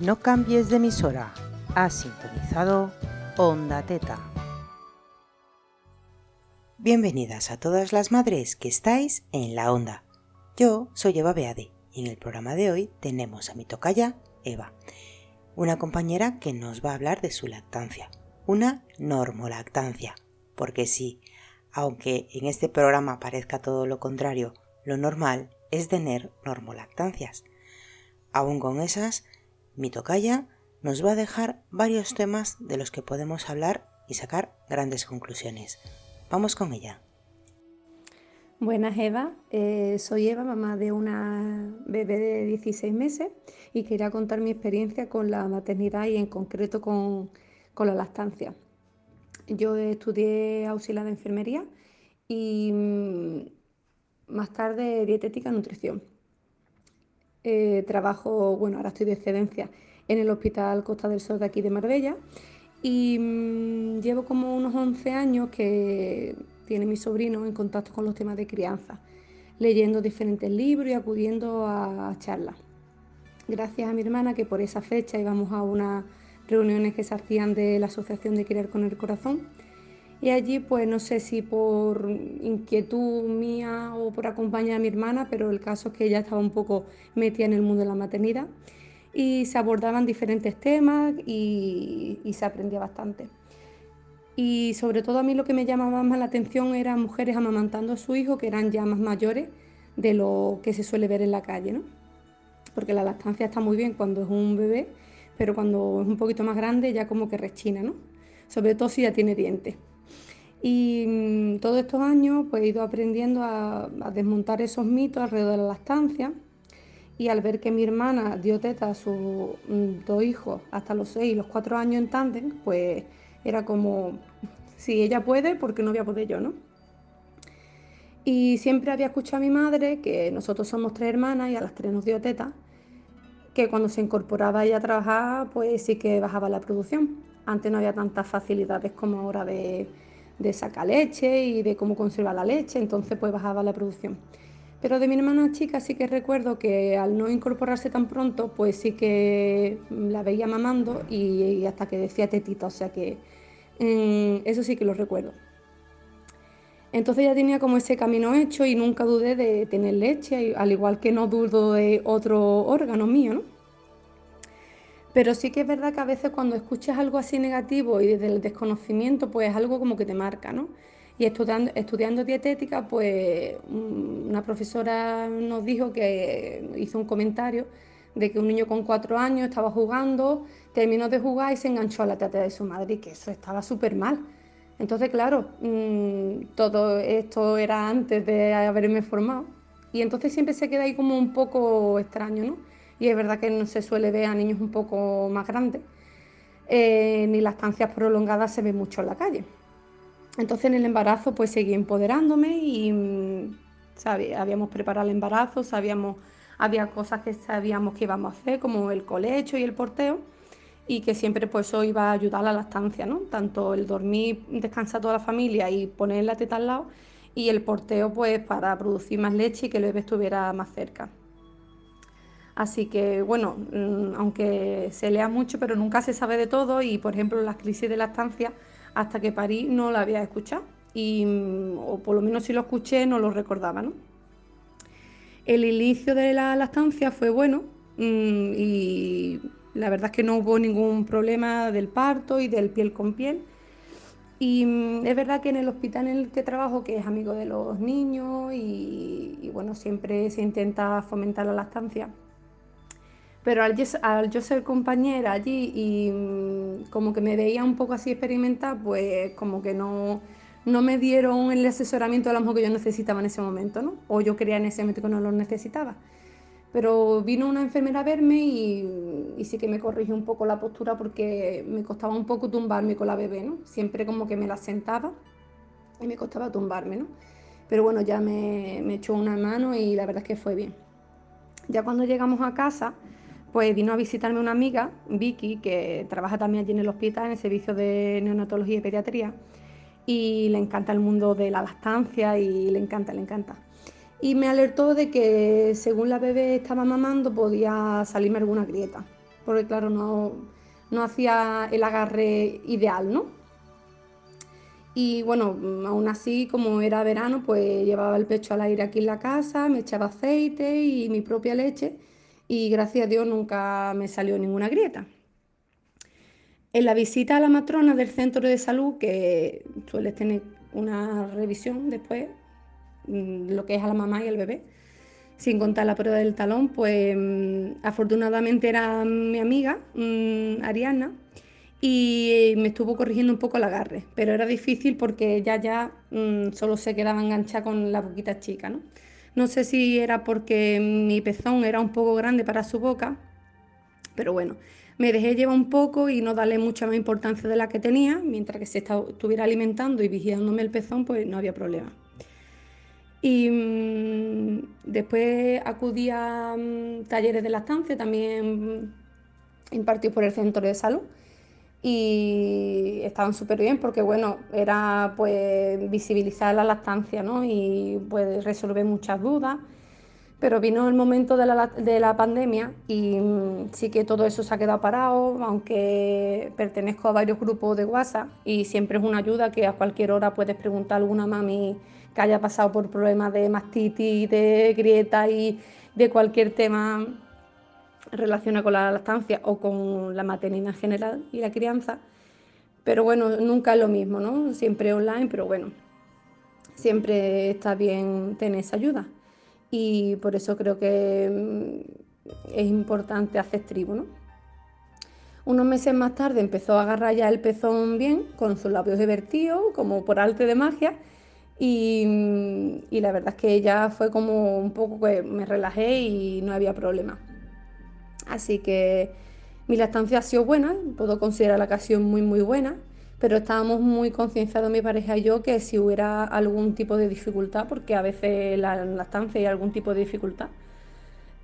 No cambies de emisora. Has sintonizado Onda Teta. Bienvenidas a todas las madres que estáis en la onda. Yo soy Eva Beade y en el programa de hoy tenemos a mi tocaya, Eva, una compañera que nos va a hablar de su lactancia, una normolactancia, porque sí, aunque en este programa parezca todo lo contrario, lo normal es tener normolactancias. Aún con esas, mi tocaya nos va a dejar varios temas de los que podemos hablar y sacar grandes conclusiones. Vamos con ella. Buenas Eva, eh, soy Eva, mamá de una bebé de 16 meses y quería contar mi experiencia con la maternidad y en concreto con, la lactancia. Yo estudié auxiliar de enfermería y mm, más tarde dietética y nutrición. Eh, trabajo, bueno, ahora estoy de excedencia en el Hospital Costa del Sol de aquí de Marbella y mm, llevo como unos 11 años que tiene mi sobrino en contacto con los temas de crianza, leyendo diferentes libros y acudiendo a charlas. Gracias a mi hermana que por esa fecha íbamos a unas reuniones que se hacían de la Asociación de Criar con el Corazón y allí, pues no sé si por inquietud mía o por acompañar a mi hermana, pero el caso es que ella estaba un poco metida en el mundo de la maternidad y se abordaban diferentes temas y, se aprendía bastante. Y sobre todo a mí lo que me llamaba más la atención eran mujeres amamantando a su hijo que eran ya más mayores de lo que se suele ver en la calle, ¿no? Porque la lactancia está muy bien cuando es un bebé, pero cuando es un poquito más grande ya como que rechina, ¿no? Sobre todo si ya tiene dientes. Y mm, todos estos años pues, he ido aprendiendo a, desmontar esos mitos alrededor de la lactancia. Y al ver que mi hermana dio teta a sus mm, dos hijos hasta los seis y los cuatro años en tándem, pues era como, si ella puede, ¿por qué no voy a poder yo, no? Y siempre había escuchado a mi madre que nosotros somos tres hermanas y a las tres nos dio teta, que cuando se incorporaba ella a trabajar, pues sí que bajaba la producción. Antes no había tantas facilidades como ahora de de sacar leche y de cómo conservar la leche, entonces pues bajaba la producción. Pero de mi hermana chica sí que recuerdo que al no incorporarse tan pronto, pues sí que la veía mamando y, hasta que decía tetita, o sea que mm, eso sí que lo recuerdo. Entonces ya tenía como ese camino hecho y nunca dudé de tener leche, al igual que no dudo de otro órgano mío, ¿no? Pero sí que es verdad que a veces cuando escuchas algo así negativo y desde el desconocimiento, pues es algo como que te marca, ¿no? Y estudiando, dietética, pues mm, una profesora nos dijo que hizo un comentario de que un niño con cuatro años estaba jugando, terminó de jugar y se enganchó a la teta de su madre y que eso estaba súper mal. Entonces, claro, mm, todo esto era antes de haberme formado y entonces siempre se queda ahí como un poco extraño, ¿no? Y es verdad que no se suele ver a niños un poco más grandes, eh, ni las estancias prolongadas se ven mucho en la calle. Entonces en el embarazo pues seguí empoderándome y mm, habíamos preparado el embarazo, sabíamos, había cosas que sabíamos que íbamos a hacer, como el colecho y el porteo, y que siempre pues eso iba a ayudar a la lactancia, ¿no? Tanto el dormir, descansar toda la familia y poner la teta al lado, y el porteo pues para producir más leche y que el bebé estuviera más cerca. Así que, bueno, mm, aunque se lea mucho, pero nunca se sabe de todo y, por ejemplo, las crisis de lactancia, hasta que parí no la había escuchado. Y, mm, o por lo menos si lo escuché, no lo recordaba, ¿no? El inicio de la lactancia fue bueno mm, y la verdad es que no hubo ningún problema del parto y del piel con piel. Y es verdad que en el hospital en el que trabajo, que es amigo de los niños y, y bueno, siempre se intenta fomentar la lactancia, pero al yo, ser compañera allí y mm, como que me veía un poco así experimentar, pues como que no, no me dieron el asesoramiento a lo mejor que yo necesitaba en ese momento, ¿no? O yo creía en ese momento que no lo necesitaba. Pero vino una enfermera a verme y, y, sí que me corrigió un poco la postura porque me costaba un poco tumbarme con la bebé, ¿no? Siempre como que me la sentaba y me costaba tumbarme, ¿no? Pero bueno, ya me, me echó una mano y la verdad es que fue bien. Ya cuando llegamos a casa, pues vino a visitarme una amiga, Vicky, que trabaja también allí en el hospital, en el servicio de neonatología y pediatría, y le encanta el mundo de la lactancia y le encanta, le encanta. Y me alertó de que según la bebé estaba mamando podía salirme alguna grieta, porque claro, no, no hacía el agarre ideal, ¿no? Y bueno, aún así, como era verano, pues llevaba el pecho al aire aquí en la casa, me echaba aceite y mi propia leche y gracias a Dios nunca me salió ninguna grieta. En la visita a la matrona del centro de salud, que suele tener una revisión después, mm, lo que es a la mamá y al bebé, sin contar la prueba del talón, pues mm, afortunadamente era mi amiga, mm, Ariana, y me estuvo corrigiendo un poco el agarre, pero era difícil porque ya ya solo se quedaba enganchada con la boquita chica, ¿no? No sé si era porque mi pezón era un poco grande para su boca, pero bueno, me dejé llevar un poco y no darle mucha más importancia de la que tenía, mientras que se estuviera alimentando y vigilándome el pezón, pues no había problema. Y mm, después acudí a mm, talleres de lactancia, también impartidos por el centro de salud, y estaban súper bien porque, bueno, era pues visibilizar la lactancia, ¿no? Y pues resolver muchas dudas pero vino el momento de la, pandemia y mm, sí que todo eso se ha quedado parado, aunque pertenezco a varios grupos de WhatsApp y siempre es una ayuda que a cualquier hora puedes preguntar a alguna mami que haya pasado por problemas de mastitis, de grieta y de cualquier tema relacionado con la lactancia o con la maternidad en general y la crianza. Pero bueno, nunca es lo mismo, ¿no? Siempre online, pero bueno, siempre está bien tener esa ayuda y por eso creo que mm, es importante hacer tribu. ¿no? Unos meses más tarde empezó a agarrar ya el pezón bien, con sus labios divertidos, como por arte de magia, mm, y, la verdad es que ya fue como un poco que me relajé y no había problema. Así que mi lactancia ha sido buena, puedo considerar la ocasión muy muy buena pero estábamos muy concienciados mi pareja y yo que si hubiera algún tipo de dificultad, porque a veces la lactancia hay algún tipo de dificultad,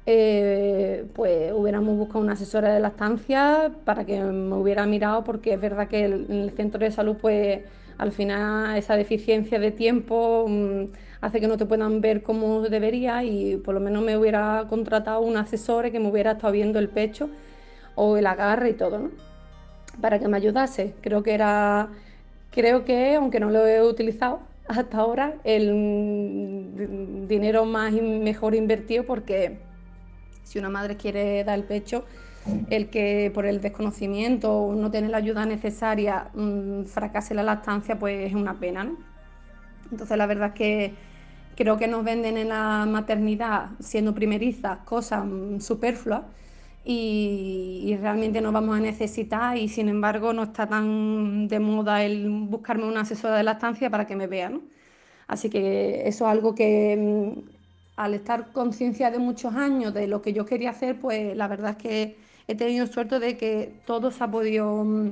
eh, pues hubiéramos buscado una asesora de lactancia para que me hubiera mirado, porque es verdad que en el centro de salud, pues al final esa deficiencia de tiempo mm, hace que no te puedan ver como debería y por lo menos me hubiera contratado un asesor que me hubiera estado viendo el pecho o el agarre y todo, ¿no? para que me ayudase. Creo que era, creo que, aunque no lo he utilizado hasta ahora, el dinero más mejor invertido porque si una madre quiere dar el pecho, el que por el desconocimiento o no tener la ayuda necesaria mm, fracase la lactancia, pues es una pena, ¿no? Entonces la verdad es que creo que nos venden en la maternidad, siendo primerizas, cosas mm, superfluas y, realmente no vamos a necesitar y sin embargo no está tan de moda el buscarme una asesora de lactancia para que me vea. ¿no? Así que eso es algo que mm, al estar conciencia de muchos años de lo que yo quería hacer, pues la verdad es que he tenido suerte de que todo se ha podido mm,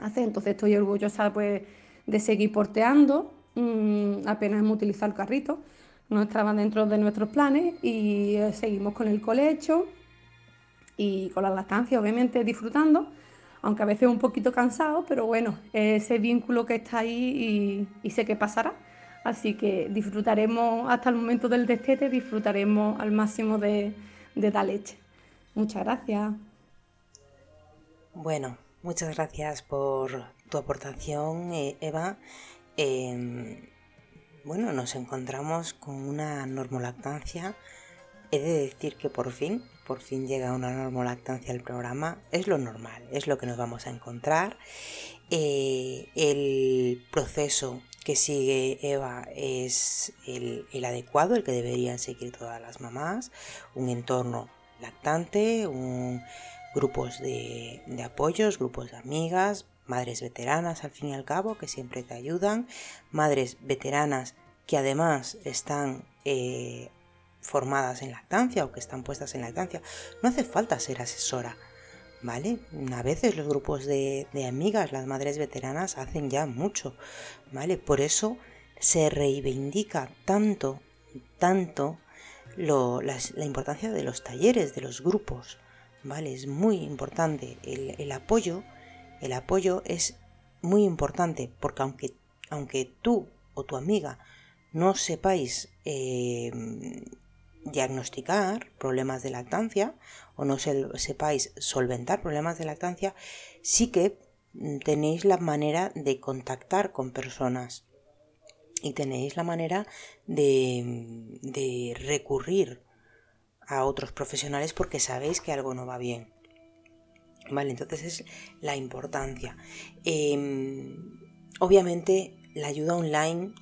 hacer. Entonces estoy orgullosa pues, de seguir porteando, mm, apenas hemos utilizado el carrito, no estaba dentro de nuestros planes y eh, seguimos con el colecho y con la lactancia, obviamente disfrutando, aunque a veces un poquito cansado, pero bueno, ese vínculo que está ahí y, sé que pasará. Así que disfrutaremos hasta el momento del destete, disfrutaremos al máximo de, de la leche. Muchas gracias. Bueno, muchas gracias por tu aportación, eh, Eva. Em, bueno, nos encontramos con una normolactancia. He de decir que por fin por fin llega una normolactancia al programa, es lo normal, es lo que nos vamos a encontrar. Eh, el proceso que sigue Eva es el, adecuado, el que deberían seguir todas las mamás, un entorno lactante, un, grupos de, apoyos, grupos de amigas, madres veteranas al fin y al cabo que siempre te ayudan, madres veteranas que además están eh, formadas en lactancia o que están puestas en lactancia. No hace falta ser asesora, ¿vale? A veces los grupos de, amigas, las madres veteranas, hacen ya mucho, ¿vale? Por eso se reivindica tanto, tanto la, importancia de los talleres, de los grupos, ¿vale? Es muy importante el, apoyo, el apoyo es muy importante porque aunque, aunque tú o tu amiga no sepáis eh, diagnosticar problemas de lactancia o no sepáis solventar problemas de lactancia, sí que tenéis la manera de contactar con personas y tenéis la manera de, de recurrir a otros profesionales porque sabéis que algo no va bien. Vale, entonces es la importancia. Em, obviamente la ayuda online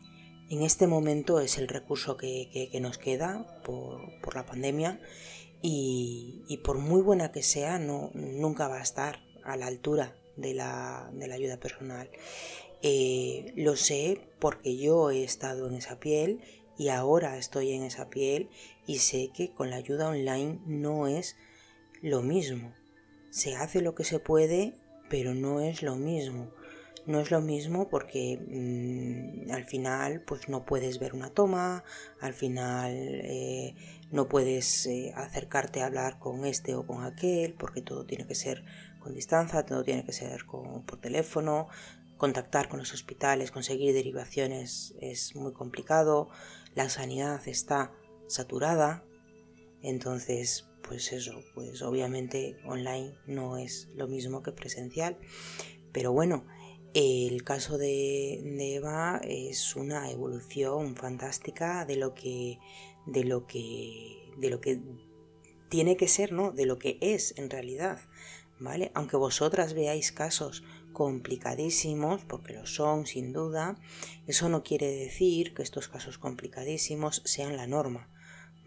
en este momento es el recurso que, nos queda por, la pandemia y, por muy buena que sea, no, nunca va a estar a la altura de la, ayuda personal. Eh, lo sé porque yo he estado en esa piel y ahora estoy en esa piel y sé que con la ayuda online no es lo mismo. Se hace lo que se puede, pero no es lo mismo. No es lo mismo porque mm, al final pues no puedes ver una toma, al final eh, no puedes eh, acercarte a hablar con este o con aquel porque todo tiene que ser con distancia, todo tiene que ser por teléfono, contactar con los hospitales, conseguir derivaciones es muy complicado, la sanidad está saturada, entonces pues eso, pues obviamente online no es lo mismo que presencial, pero bueno, el caso de, Eva es una evolución fantástica de lo que de lo que de lo que tiene que ser, ¿no? De lo que es en realidad, ¿vale? Aunque vosotras veáis casos complicadísimos, porque lo son sin duda, eso no quiere decir que estos casos complicadísimos sean la norma,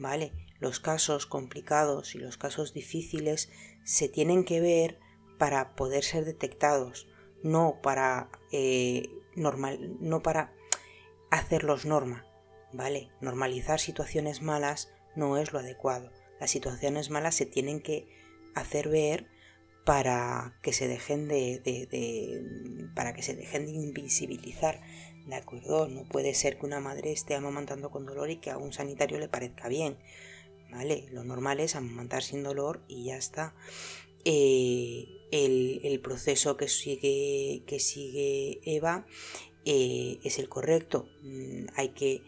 ¿vale? Los casos complicados y los casos difíciles se tienen que ver para poder ser detectados no para eh, normal, no para hacerlos norma, ¿vale? Normalizar situaciones malas no es lo adecuado. Las situaciones malas se tienen que hacer ver para que se dejen de, de, para que se dejen de invisibilizar de acuerdo no puede ser que una madre esté amamantando con dolor y que a un sanitario le parezca bien vale lo normal es amamantar sin dolor y ya está eh, el, proceso que sigue, que sigue Eva eh, es el correcto. Mm, hay que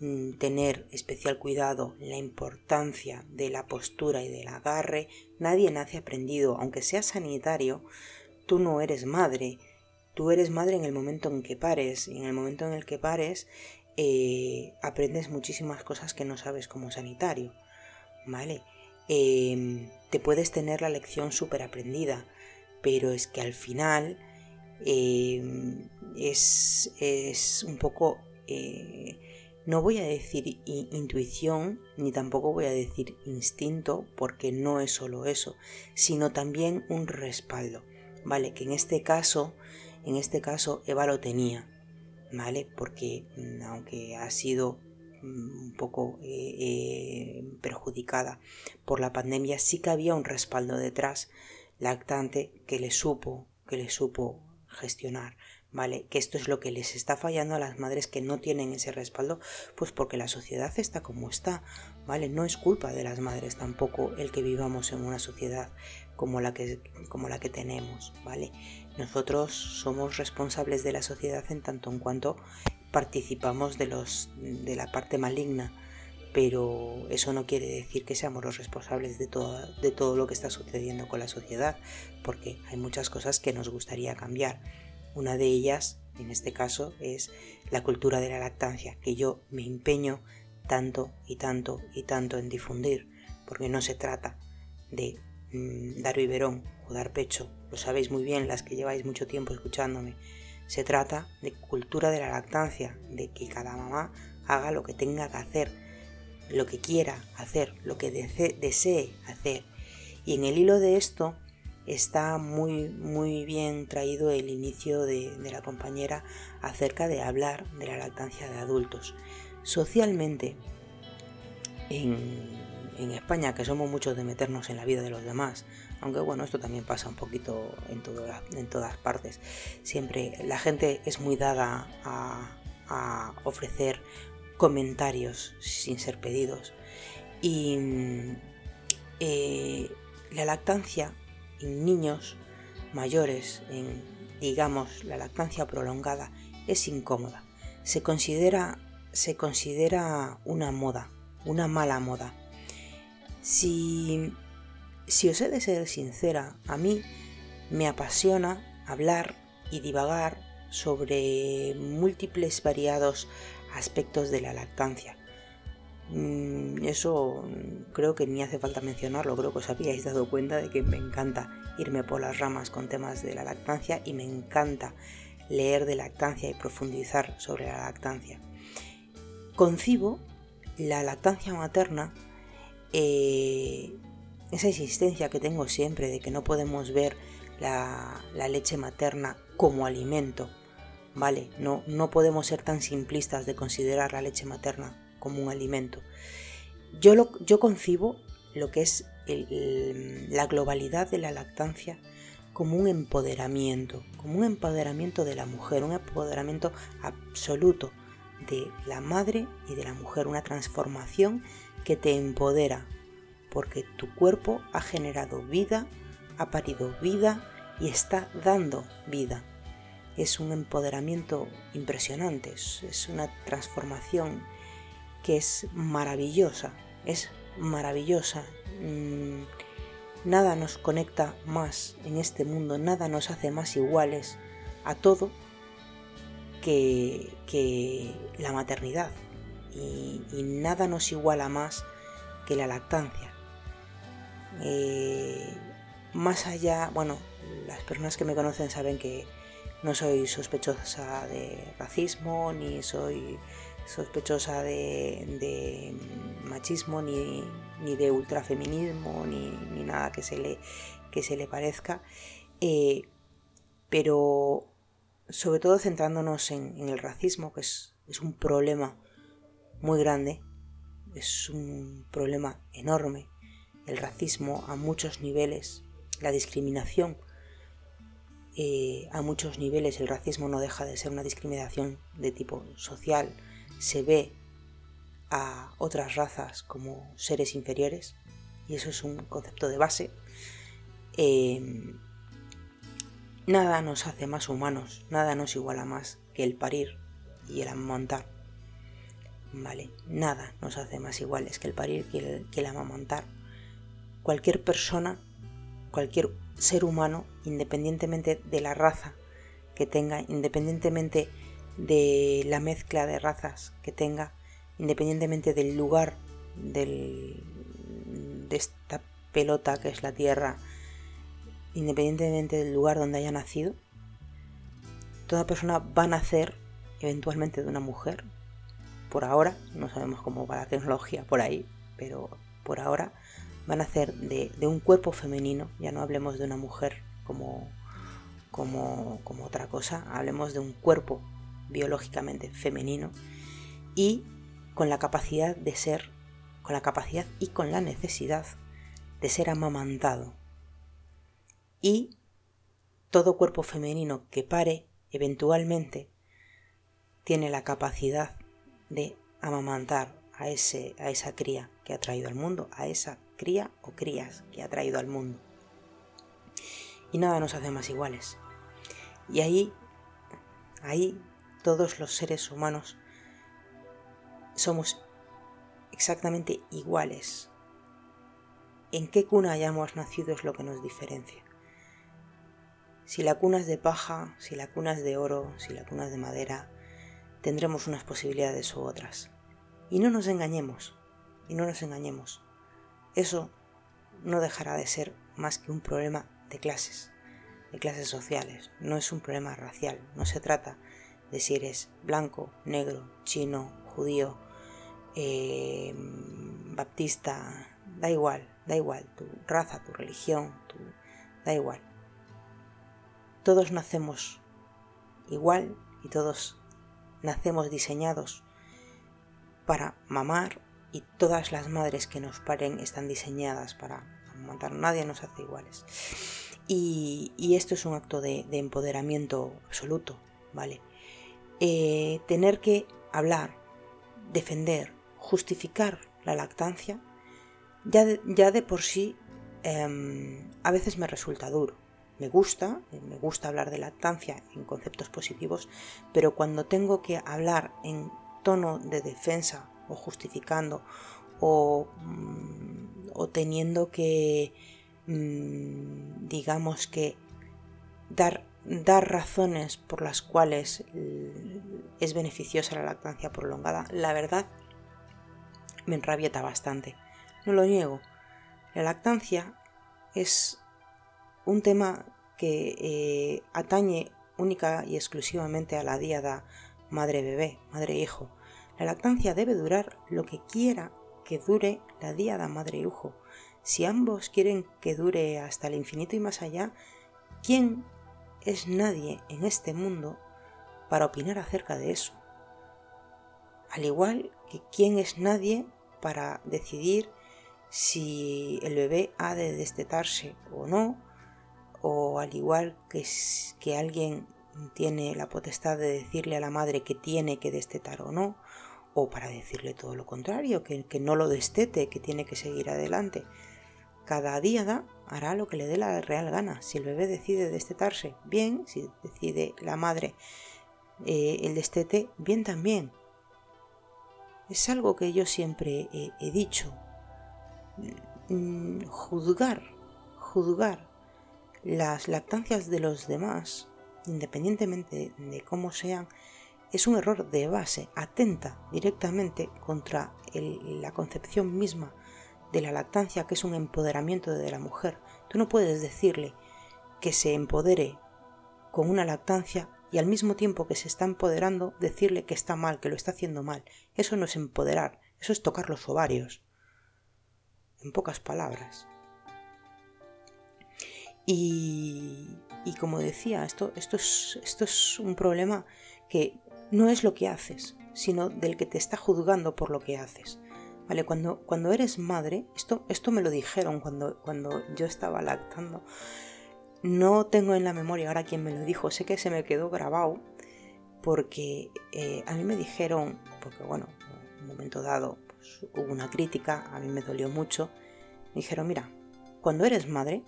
mm, tener especial cuidado la importancia de la postura y del agarre. Nadie nace aprendido, aunque sea sanitario, tú no eres madre. Tú eres madre en el momento en que pares y en el momento en el que pares eh, aprendes muchísimas cosas que no sabes como sanitario. ¿Vale? Em, te puedes tener la lección súper aprendida, pero es que al final em, es, un poco, eh, no voy a decir intuición, ni tampoco voy a decir instinto, porque no es solo eso, sino también un respaldo, ¿vale? Que en este caso, en este caso Eva lo tenía, ¿vale? Porque mm, aunque ha sido un poco eh, eh, perjudicada por la pandemia, sí que había un respaldo detrás lactante que le supo, que le supo gestionar, ¿vale? Que esto es lo que les está fallando a las madres que no tienen ese respaldo, pues porque la sociedad está como está, ¿vale? No es culpa de las madres tampoco el que vivamos en una sociedad como la que, como la que tenemos, ¿vale? Nosotros somos responsables de la sociedad en tanto en cuanto participamos de, los, de la parte maligna, pero eso no quiere decir que seamos los responsables de todo, de todo lo que está sucediendo con la sociedad, porque hay muchas cosas que nos gustaría cambiar. Una de ellas, en este caso, es la cultura de la lactancia, que yo me empeño tanto y tanto y tanto en difundir, porque no se trata de mm, dar biberón o dar pecho, lo sabéis muy bien las que lleváis mucho tiempo escuchándome, se trata de cultura de la lactancia, de que cada mamá haga lo que tenga que hacer, lo que quiera hacer, lo que desee, hacer. Y en el hilo de esto está muy, muy bien traído el inicio de, de la compañera acerca de hablar de la lactancia de adultos. Socialmente, en en España, que somos muchos de meternos en la vida de los demás, aunque bueno, esto también pasa un poquito en, todas partes, siempre la gente es muy dada a, ofrecer comentarios sin ser pedidos. Y eh, la lactancia en niños mayores, digamos la lactancia prolongada, es incómoda. Se considera, se considera una moda una mala moda. Si, si os he de ser sincera, a mí me apasiona hablar y divagar sobre múltiples variados aspectos de la lactancia. Mm, eso creo que ni hace falta mencionarlo, creo que os habíais dado cuenta de que me encanta irme por las ramas con temas de la lactancia y me encanta leer de lactancia y profundizar sobre la lactancia. Concibo la lactancia materna, eh, esa existencia que tengo siempre de que no podemos ver la, la leche materna como alimento, ¿vale? No, no podemos ser tan simplistas de considerar la leche materna como un alimento. Yo, lo, yo concibo lo que es la globalidad de la lactancia como un empoderamiento, como un empoderamiento de la mujer, un empoderamiento absoluto de la madre y de la mujer, una transformación que te empodera, porque tu cuerpo ha generado vida, ha parido vida y está dando vida. Es un empoderamiento impresionante, es una transformación que es maravillosa, es maravillosa. Mm, nada nos conecta más en este mundo, nada nos hace más iguales a todo que, la maternidad. Y, nada nos iguala más que la lactancia. Eh, más allá, bueno, las personas que me conocen saben que no soy sospechosa de racismo, ni soy sospechosa de, machismo, ni, de ultrafeminismo, ni, ni, nada que se le, que se le parezca. Eh, pero sobre todo centrándonos en, el racismo, que es, es un problema muy grande, es un problema enorme, el racismo a muchos niveles, la discriminación eh, a muchos niveles, el racismo no deja de ser una discriminación de tipo social, se ve a otras razas como seres inferiores, y eso es un concepto de base, em, nada nos hace más humanos, nada nos iguala más que el parir y el amamantar. Vale, nada nos hace más iguales que el parir que el, que amamantar. Cualquier persona, cualquier ser humano, independientemente de la raza que tenga, independientemente de la mezcla de razas que tenga, independientemente del lugar de esta pelota que es la Tierra, independientemente del lugar donde haya nacido, toda persona va a nacer eventualmente de una mujer. Por ahora, no sabemos cómo va la tecnología por ahí, pero por ahora va a nacer de, de un cuerpo femenino, ya no hablemos de una mujer como, como, como otra cosa, hablemos de un cuerpo biológicamente femenino y con la capacidad de ser, con la capacidad y con la necesidad de ser amamantado. Y todo cuerpo femenino que pare eventualmente tiene la capacidad de amamantar a, ese, a esa cría que ha traído al mundo, a esa cría o crías que ha traído al mundo. Y nada nos hace más iguales. Y ahí, ahí todos los seres humanos somos exactamente iguales. En qué cuna hayamos nacido es lo que nos diferencia. Si la cuna es de paja, si la cuna es de oro, si la cuna es de madera, tendremos unas posibilidades u otras. Y no nos engañemos, y no nos engañemos. Eso no dejará de ser más que un problema de clases, de clases sociales, no es un problema racial, no se trata de si eres blanco, negro, chino, judío, eh, baptista, da igual, da igual, tu raza, tu religión, da igual. Todos nacemos igual y todos nacemos diseñados para mamar y todas las madres que nos paren están diseñadas para matar. Nadie nos hace iguales. Y, esto es un acto de, de empoderamiento absoluto, ¿vale? Eh, tener que hablar, defender, justificar la lactancia, ya de, ya de por sí em, a veces me resulta duro. Me gusta, me gusta hablar de lactancia en conceptos positivos, pero cuando tengo que hablar en tono de defensa o justificando o, mm, o teniendo que, mm, digamos que, dar, dar razones por las cuales es beneficiosa la lactancia prolongada, la verdad me enrabieta bastante. No lo niego. La lactancia es un tema que eh, atañe única y exclusivamente a la diada madre-bebé, madre-hijo. La lactancia debe durar lo que quiera que dure la diada madre-hijo. Si ambos quieren que dure hasta el infinito y más allá, ¿quién es nadie en este mundo para opinar acerca de eso? Al igual que quién es nadie para decidir si el bebé ha de destetarse o no, o al igual que, que alguien tiene la potestad de decirle a la madre que tiene que destetar o no, o para decirle todo lo contrario, que, que no lo destete, que tiene que seguir adelante. Cada día hará lo que le dé la real gana. Si el bebé decide destetarse, bien. Si decide la madre eh, el destete, bien también. Es algo que yo siempre he dicho. Mm, juzgar, juzgar las lactancias de los demás, independientemente de cómo sean, es un error de base, atenta directamente contra la concepción misma de la lactancia, que es un empoderamiento de la mujer. Tú no puedes decirle que se empodere con una lactancia y al mismo tiempo que se está empoderando decirle que está mal, que lo está haciendo mal. Eso no es empoderar, eso es tocar los ovarios. En pocas palabras. Y, como decía, esto, esto, es, esto es un problema que no es lo que haces, sino del que te está juzgando por lo que haces. ¿Vale? Cuando, cuando eres madre, esto, esto me lo dijeron cuando, cuando yo estaba lactando. No tengo en la memoria ahora quién me lo dijo, sé que se me quedó grabado porque eh, a mí me dijeron, porque bueno, en un momento dado pues, hubo una crítica, a mí me dolió mucho, me dijeron, mira, cuando eres madre,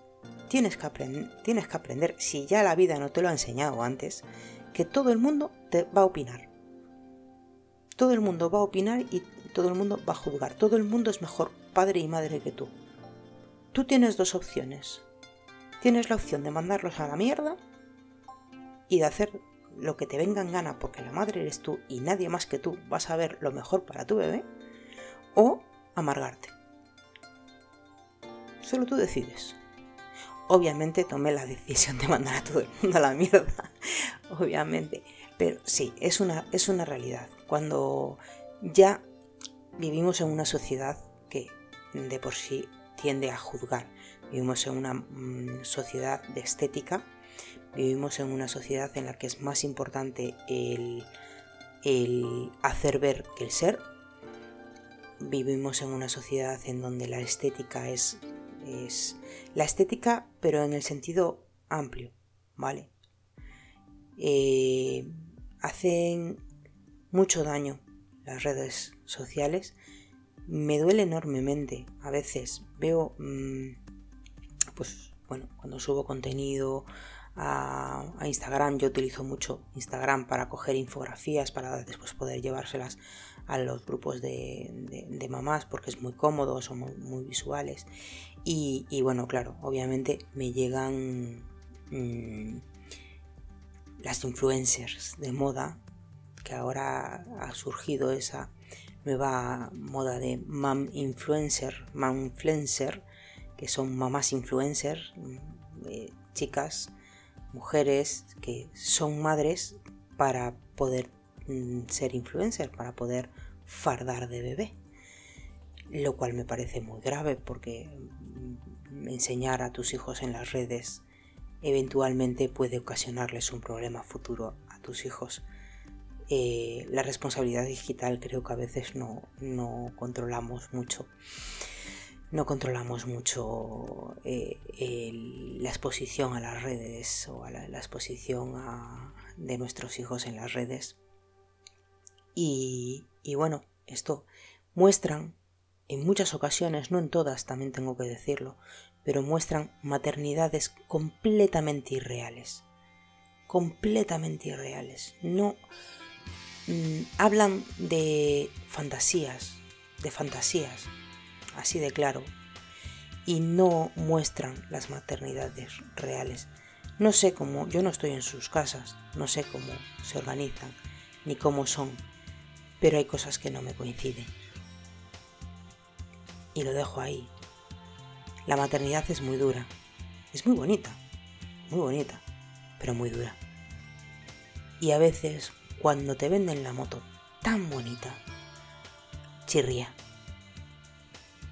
tienes que, tienes que aprender, si ya la vida no te lo ha enseñado antes, que todo el mundo te va a opinar. Todo el mundo va a opinar y todo el mundo va a juzgar. Todo el mundo es mejor padre y madre que tú. Tú tienes dos opciones. Tienes la opción de mandarlos a la mierda y de hacer lo que te venga en gana porque la madre eres tú y nadie más que tú vas a ver lo mejor para tu bebé. O amargarte. Solo tú decides. Obviamente tomé la decisión de mandar a todo el mundo a la mierda. Obviamente. Pero sí, es una, es una realidad. Cuando ya vivimos en una sociedad que de por sí tiende a juzgar. Vivimos en una mm, sociedad de estética. Vivimos en una sociedad en la que es más importante el, el hacer ver que el ser. Vivimos en una sociedad en donde la estética es es la estética, pero en el sentido amplio, ¿vale? Eh, hacen mucho daño las redes sociales. Me duele enormemente. A veces veo, mm, pues bueno, cuando subo contenido a, a, Instagram, yo utilizo mucho Instagram para coger infografías, para después poder llevárselas a los grupos de, mamás porque es muy cómodo, son muy, visuales. Y, bueno, claro, obviamente me llegan mm, las influencers de moda, que ahora ha surgido esa nueva moda de mam influencer, mam influencer, que son mamás influencer, mm, eh, chicas, mujeres que son madres para poder ser influencer, para poder fardar de bebé. Lo cual me parece muy grave porque mm, enseñar a tus hijos en las redes eventualmente puede ocasionarles un problema futuro a tus hijos. Eh, la responsabilidad digital creo que a veces no, controlamos mucho. No controlamos mucho eh, la exposición a las redes o a la, exposición de nuestros hijos en las redes y, bueno, esto muestran en muchas ocasiones, no en todas, también tengo que decirlo, pero muestran maternidades completamente irreales. Completamente irreales. No mm, hablan de fantasías, de fantasías, así de claro, y no muestran las maternidades reales. No sé cómo, yo no estoy en sus casas, no sé cómo se organizan, ni cómo son, pero hay cosas que no me coinciden. Y lo dejo ahí. La maternidad es muy dura, es muy bonita, muy bonita, pero muy dura. Y a veces, cuando te venden la moto tan bonita, chirría.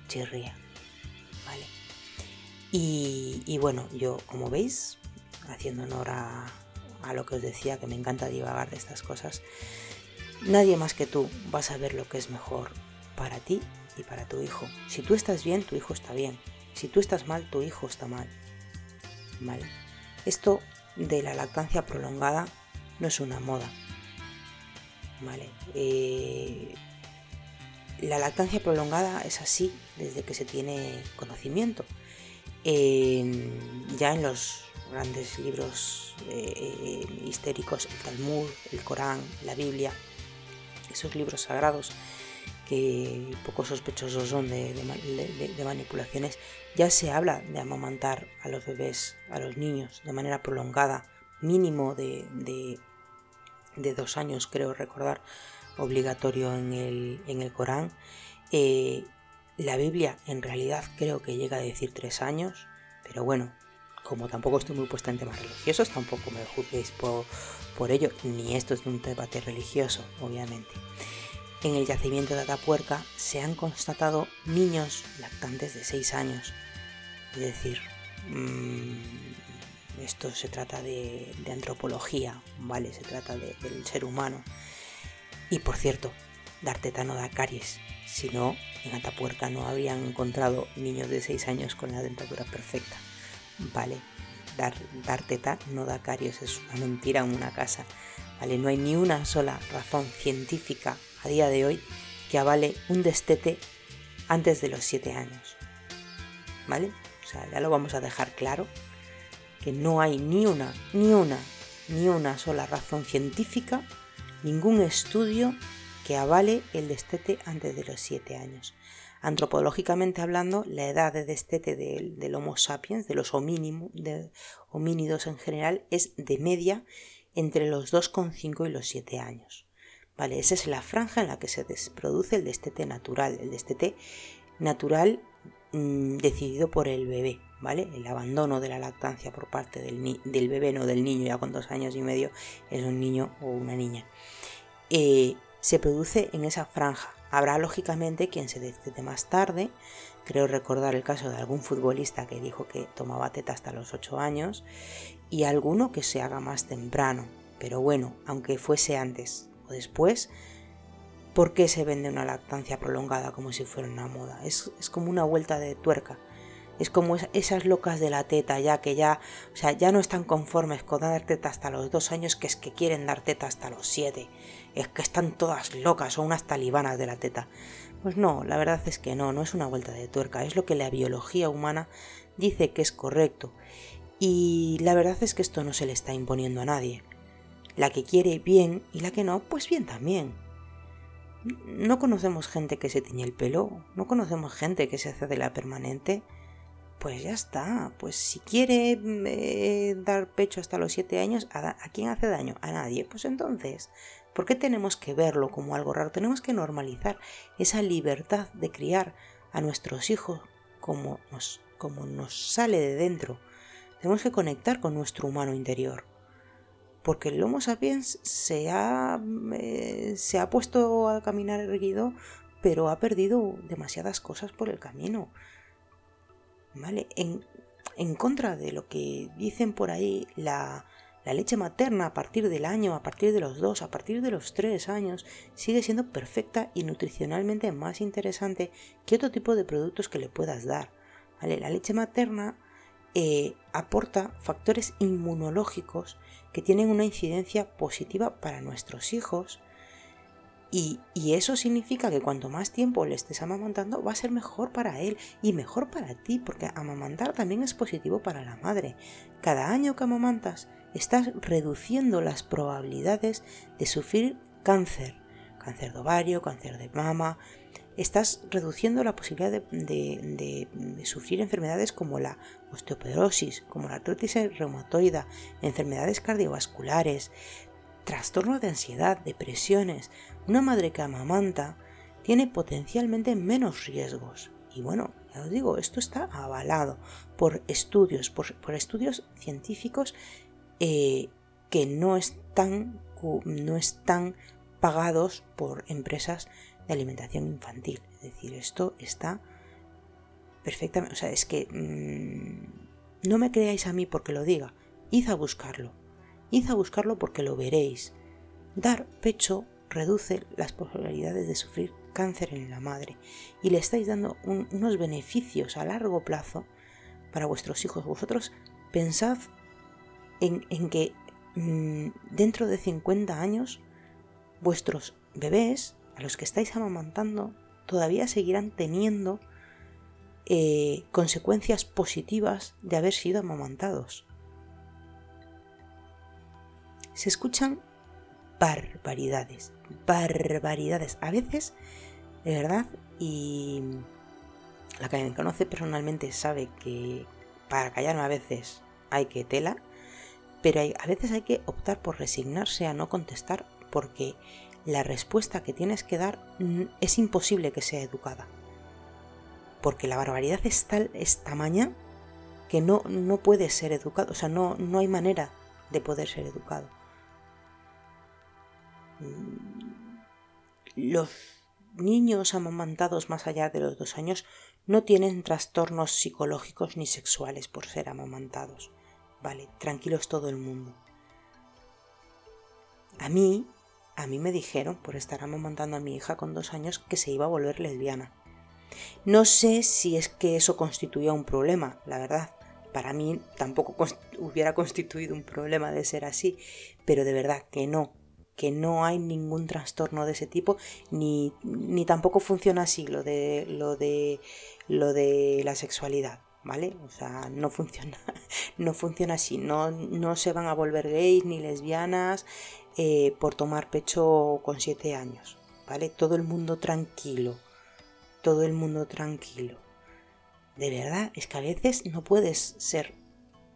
Chirría. ¿Vale? Y, bueno, yo, como veis, haciendo honor a, lo que os decía, que me encanta divagar de estas cosas, nadie más que tú va a saber lo que es mejor para ti y para tu hijo. Si tú estás bien, tu hijo está bien. Si tú estás mal, tu hijo está mal. ¿Vale? Esto de la lactancia prolongada no es una moda. ¿Vale? Eh, la lactancia prolongada es así desde que se tiene conocimiento. Eh, ya en los grandes libros eh, históricos, el Talmud, el Corán, la Biblia, esos libros sagrados que poco sospechosos son de, manipulaciones, ya se habla de amamantar a los bebés, a los niños, de manera prolongada, mínimo de, dos años, creo recordar, obligatorio en el, en el Corán. Eh, la Biblia en realidad creo que llega a decir tres años, pero bueno, como tampoco estoy muy puesta en temas religiosos, tampoco me juzguéis por, ello, ni esto es un debate religioso, obviamente. En el yacimiento de Atapuerca se han constatado niños lactantes de 6 años. Es decir, mm, esto se trata de, antropología, ¿vale? Se trata del ser humano. Y por cierto, dar teta no da caries. Si no, en Atapuerca no habrían encontrado niños de 6 años con la dentadura perfecta. ¿Vale? Dar, dar teta no da carios, es una mentira en una casa, ¿vale? No hay ni una sola razón científica a día de hoy que avale un destete antes de los 7 años, ¿vale? O sea, ya lo vamos a dejar claro, que no hay ni una, ni una, ni una sola razón científica, ningún estudio que avale el destete antes de los 7 años. Antropológicamente hablando, la edad de destete del, Homo sapiens, de los homínidos en general, es de media entre los 2,5 y los 7 años. ¿Vale? Esa es la franja en la que se produce el destete natural, el destete natural mm, decidido por el bebé, ¿vale? El abandono de la lactancia por parte del, del, bebé, no del niño, ya con dos años y medio es un niño o una niña. Eh, se produce en esa franja, Habrá lógicamente quien se destete más tarde. Creo recordar el caso de algún futbolista que dijo que tomaba teta hasta los 8 años y alguno que se haga más temprano. Pero bueno, aunque fuese antes o después, ¿por qué se vende una lactancia prolongada como si fuera una moda? Es, es como una vuelta de tuerca. Es como esas locas de la teta, ya que ya, o sea, ya no están conformes con dar teta hasta los dos años, que es que quieren dar teta hasta los siete. Es que están todas locas o unas talibanas de la teta. Pues no, la verdad es que no, no es una vuelta de tuerca, es lo que la biología humana dice que es correcto. Y la verdad es que esto no se le está imponiendo a nadie. La que quiere bien y la que no, pues bien también. No conocemos gente que se tiñe el pelo, no conocemos gente que se hace de la permanente pues ya está. Pues si quiere mm, eh, dar pecho hasta los 7 años, ¿a, quién hace daño? A nadie. Pues entonces, ¿por qué tenemos que verlo como algo raro? Tenemos que normalizar esa libertad de criar a nuestros hijos como nos, como nos sale de dentro. Tenemos que conectar con nuestro humano interior. Porque el Homo sapiens se ha, eh, se ha puesto a caminar erguido, pero ha perdido demasiadas cosas por el camino. ¿Vale? En, contra de lo que dicen por ahí, la, leche materna a partir del año, a partir de los dos, a partir de los tres años, sigue siendo perfecta y nutricionalmente más interesante que otro tipo de productos que le puedas dar. ¿vale? La leche materna eh, aporta factores inmunológicos que tienen una incidencia positiva para nuestros hijos y, eso significa que cuanto más tiempo le estés amamantando va a ser mejor para él y mejor para ti, porque amamantar también es positivo para la madre. Cada año que amamantas estás reduciendo las probabilidades de sufrir cáncer, cáncer de ovario, cáncer de mama, estás reduciendo la posibilidad de, sufrir enfermedades como la osteoporosis, como la artritis reumatoide, enfermedades cardiovasculares, trastornos de ansiedad, depresiones. Una madre que amamanta tiene potencialmente menos riesgos. Y bueno, ya os digo, esto está avalado por estudios, por, estudios científicos eh, que no están, no están pagados por empresas de alimentación infantil. Es decir, esto está perfectamente... O sea, es que mm, no me creáis a mí porque lo diga. Id a buscarlo. Id a buscarlo porque lo veréis. Dar pecho reduce las posibilidades de sufrir cáncer en la madre y le estáis dando unos beneficios a largo plazo para vuestros hijos. Vosotros pensad en, que mm, dentro de 50 años vuestros bebés a los que estáis amamantando todavía seguirán teniendo eh, consecuencias positivas de haber sido amamantados. Se escuchan barbaridades, barbaridades, a veces, de verdad, y la que me conoce personalmente sabe que para callarme a veces hay que tela, pero a veces hay que optar por resignarse a no contestar porque la respuesta que tienes que dar es imposible que sea educada. Porque la barbaridad es tal, es tamaña, que no, no puede ser educado, o sea, no, no hay manera de poder ser educado. Mm, los niños amamantados más allá de los dos años no tienen trastornos psicológicos ni sexuales por ser amamantados. Vale, tranquilos todo el mundo. A mí a mí me dijeron, por estar amamantando a mi hija con dos años, que se iba a volver lesbiana. No sé si es que eso constituía un problema, la verdad. Para mí tampoco hubiera constituido un problema de ser así, pero de verdad que no, que no hay ningún trastorno de ese tipo, ni, ni tampoco funciona así lo de, lo de, lo de la sexualidad. ¿Vale? O sea, no funciona, no funciona así, no, no se van a volver gays ni lesbianas, eh, por tomar pecho con siete años, ¿vale? Todo el mundo tranquilo, todo el mundo tranquilo. De verdad, es que a veces no puedes ser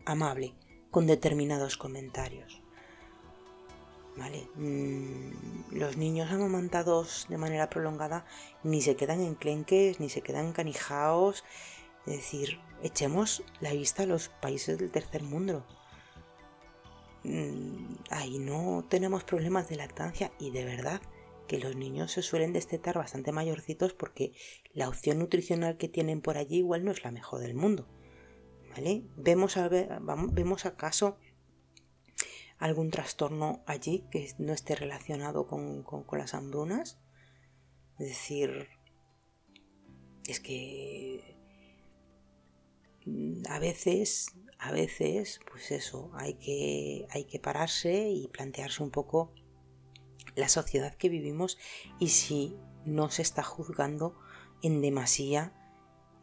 amable con determinados comentarios. ¿Vale? Mm, los niños amamantados de manera prolongada ni se quedan enclenques, ni se quedan canijaos. Es decir, echemos la vista a los países del tercer mundo. Mm, ahí no tenemos problemas de lactancia y de verdad que los niños se suelen destetar bastante mayorcitos porque la opción nutricional que tienen por allí igual no es la mejor del mundo. ¿Vale? ¿Vemos, a ¿Vemos acaso algún trastorno allí que no esté relacionado con, con las hambrunas? Es decir, es que mm, a veces a veces, pues eso, hay que, hay que pararse y plantearse un poco la sociedad que vivimos y si no se está juzgando en demasía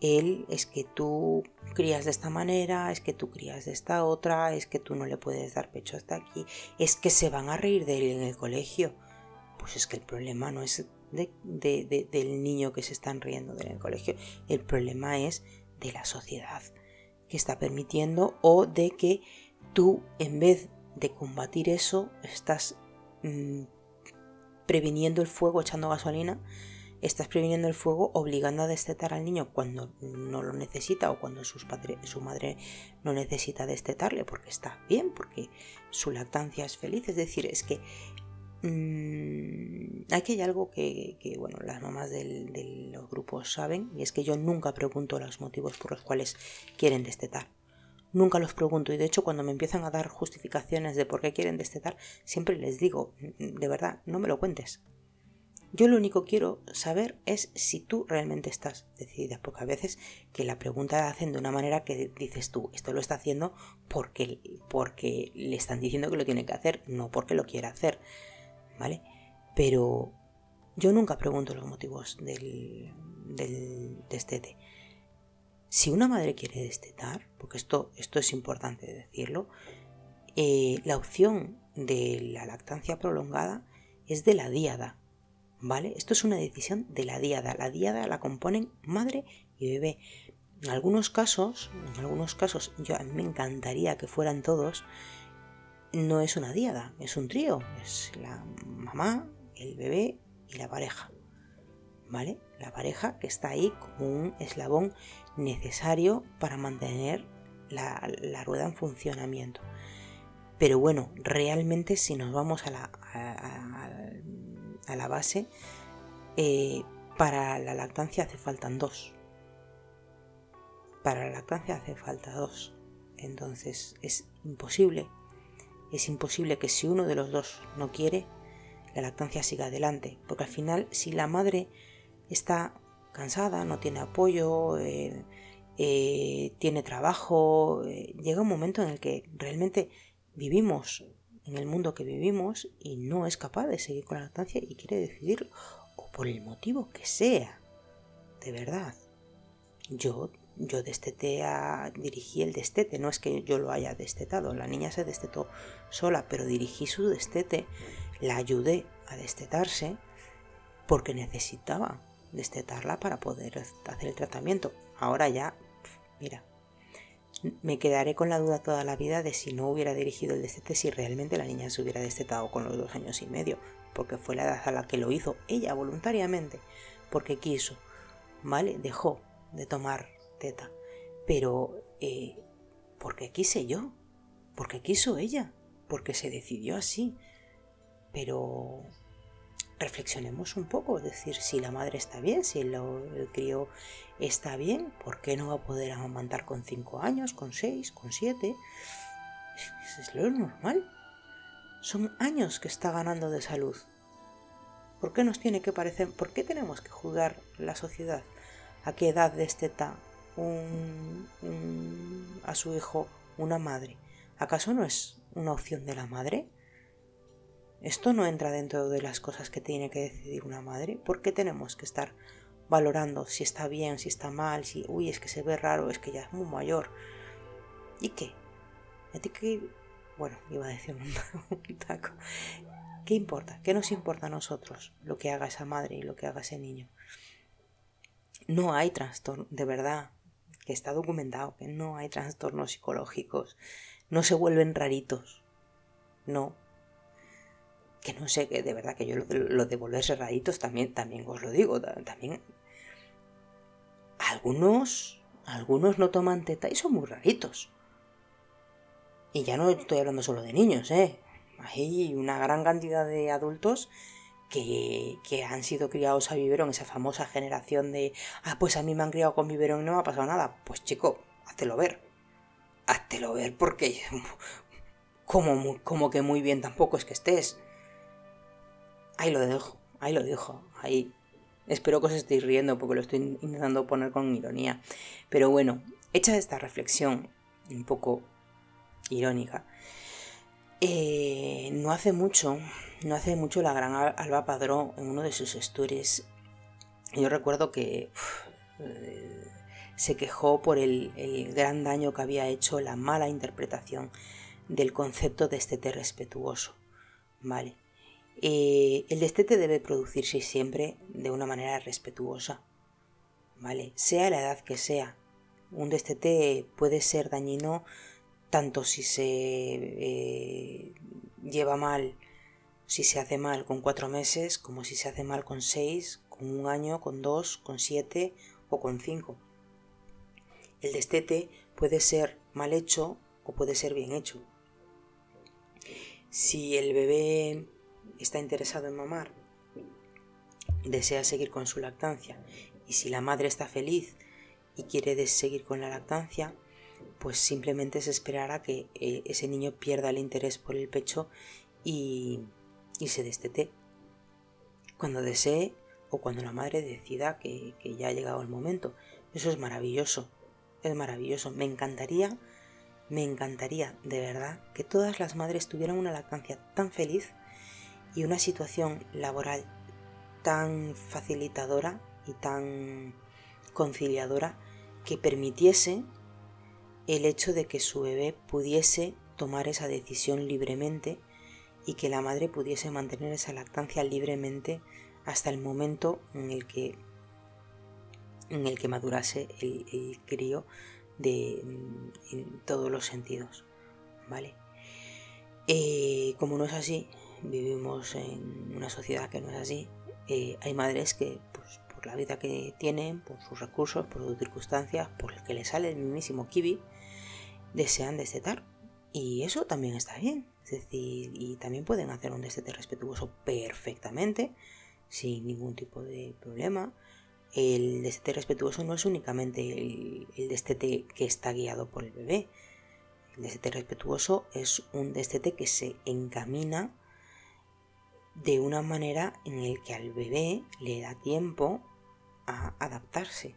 él es que tú crías de esta manera, es que tú crías de esta otra, es que tú no le puedes dar pecho hasta aquí, es que se van a reír de él en el colegio. Pues es que el problema no es del niño que se están riendo en el colegio, el problema es de la sociedad que está permitiendo o de que tú en vez de combatir eso estás mm, previniendo el fuego echando gasolina, estás previniendo el fuego obligando a destetar al niño cuando no lo necesita o cuando padre, su madre no necesita destetarle porque está bien, porque su lactancia es feliz. Es decir, es que Mm, aquí hay algo que, bueno, las mamás de los grupos saben y es que yo nunca pregunto los motivos por los cuales quieren destetar. Nunca los pregunto y de hecho cuando me empiezan a dar justificaciones de por qué quieren destetar, siempre les digo, mm, de verdad, no me lo cuentes. Yo lo único que quiero saber es si tú realmente estás decidida, porque a veces que la pregunta la hacen de una manera que dices tú, esto lo está haciendo porque, porque le están diciendo que lo tiene que hacer, no porque lo quiera hacer. ¿vale? Pero yo nunca pregunto los motivos del, destete. Si una madre quiere destetar, porque esto, esto es importante decirlo, eh, la opción de la lactancia prolongada es de la diada, ¿Vale? Esto es una decisión de la diada. La diada la componen madre y bebé. En algunos casos, en algunos casos, yo a mí me encantaría que fueran todos. No es una diada, es un trío. Es la mamá, el bebé y la pareja. ¿Vale? La pareja que está ahí como un eslabón necesario para mantener la, rueda en funcionamiento. Pero bueno, realmente si nos vamos a la, la base, eh, para la lactancia hace faltan dos. Para la lactancia hace falta dos. Entonces es imposible, es imposible que si uno de los dos no quiere, la lactancia siga adelante. Porque al final, si la madre está cansada, no tiene apoyo, eh, eh, tiene trabajo, llega un momento en el que realmente vivimos en el mundo que vivimos y no es capaz de seguir con la lactancia y quiere decidir o por el motivo que sea, de verdad. Yo, yo desteté a, dirigí el destete, no es que yo lo haya destetado, la niña se destetó sola, pero dirigí su destete, la ayudé a destetarse porque necesitaba destetarla para poder hacer el tratamiento. Ahora ya, mira, me quedaré con la duda toda la vida de si no hubiera dirigido el destete, si realmente la niña se hubiera destetado con los dos años y medio, porque fue la edad a la que lo hizo ella voluntariamente, porque quiso, ¿vale? Dejó de tomar teta, pero eh, porque quise yo, porque quiso ella, porque se decidió así, pero reflexionemos un poco, es decir, si la madre está bien, si el, crío está bien, ¿por qué no va a poder amamantar con 5 años, con 6, con 7? Es, lo normal. Son años que está ganando de salud. ¿Por qué nos tiene que parecer, por qué tenemos que juzgar la sociedad a qué edad desteta un, a su hijo una madre? ¿Acaso no es una opción de la madre? Esto no entra dentro de las cosas que tiene que decidir una madre. ¿Por qué tenemos que estar valorando si está bien, si está mal, si, uy, es que se ve raro, es que ya es muy mayor? ¿Y qué? Bueno, iba a decir un taco. ¿Qué importa? ¿Qué nos importa a nosotros lo que haga esa madre y lo que haga ese niño? No hay trastorno, de verdad, que está documentado, que no hay trastornos psicológicos, no se vuelven raritos, no, que no sé, que de verdad que yo lo, de volverse raritos también, también os lo digo, también algunos, algunos no toman teta y son muy raritos. Y ya no estoy hablando solo de niños, ¿eh? Hay una gran cantidad de adultos que, que, han sido criados a biberón, esa famosa generación de, ah, pues a mí me han criado con biberón y no me ha pasado nada. Pues chico, háztelo ver. Háztelo ver porque como, como que muy bien tampoco es que estés. Ahí lo dejo, ahí lo dejo, ahí. Espero que os estéis riendo porque lo estoy intentando poner con ironía. Pero bueno, hecha esta reflexión un poco irónica, eh, no hace mucho, no hace mucho la gran Alba Padrón en uno de sus stories, yo recuerdo que eh, se quejó por el, el, gran daño que había hecho la mala interpretación del concepto de este té respetuoso. Vale. Eh, el destete debe producirse siempre de una manera respetuosa, ¿vale? Sea la edad que sea. Un destete puede ser dañino tanto si se eh, lleva mal, si se hace mal con cuatro meses, como si se hace mal con seis, con un año, con dos, con siete o con cinco. El destete puede ser mal hecho o puede ser bien hecho. Si el bebé está interesado en mamar, desea seguir con su lactancia y si la madre está feliz y quiere seguir con la lactancia, pues simplemente se esperará que eh, ese niño pierda el interés por el pecho y, y se destete cuando desee o cuando la madre decida que, que ya ha llegado el momento. Eso es maravilloso, es maravilloso. Me encantaría, me encantaría de verdad que todas las madres tuvieran una lactancia tan feliz y una situación laboral tan facilitadora y tan conciliadora que permitiese el hecho de que su bebé pudiese tomar esa decisión libremente y que la madre pudiese mantener esa lactancia libremente hasta el momento en el que en el que madurase el, crío de, en todos los sentidos, ¿vale? Eh, como no es así, vivimos en una sociedad que no es así, eh, hay madres que, pues, por la vida que tienen, por sus recursos, por sus circunstancias, por el que le sale el mismísimo kiwi, desean destetar. Y eso también está bien. Es decir, y también pueden hacer un destete respetuoso perfectamente, sin ningún tipo de problema. El destete respetuoso no es únicamente el, destete que está guiado por el bebé. El destete respetuoso es un destete que se encamina de una manera en el que al bebé le da tiempo a adaptarse,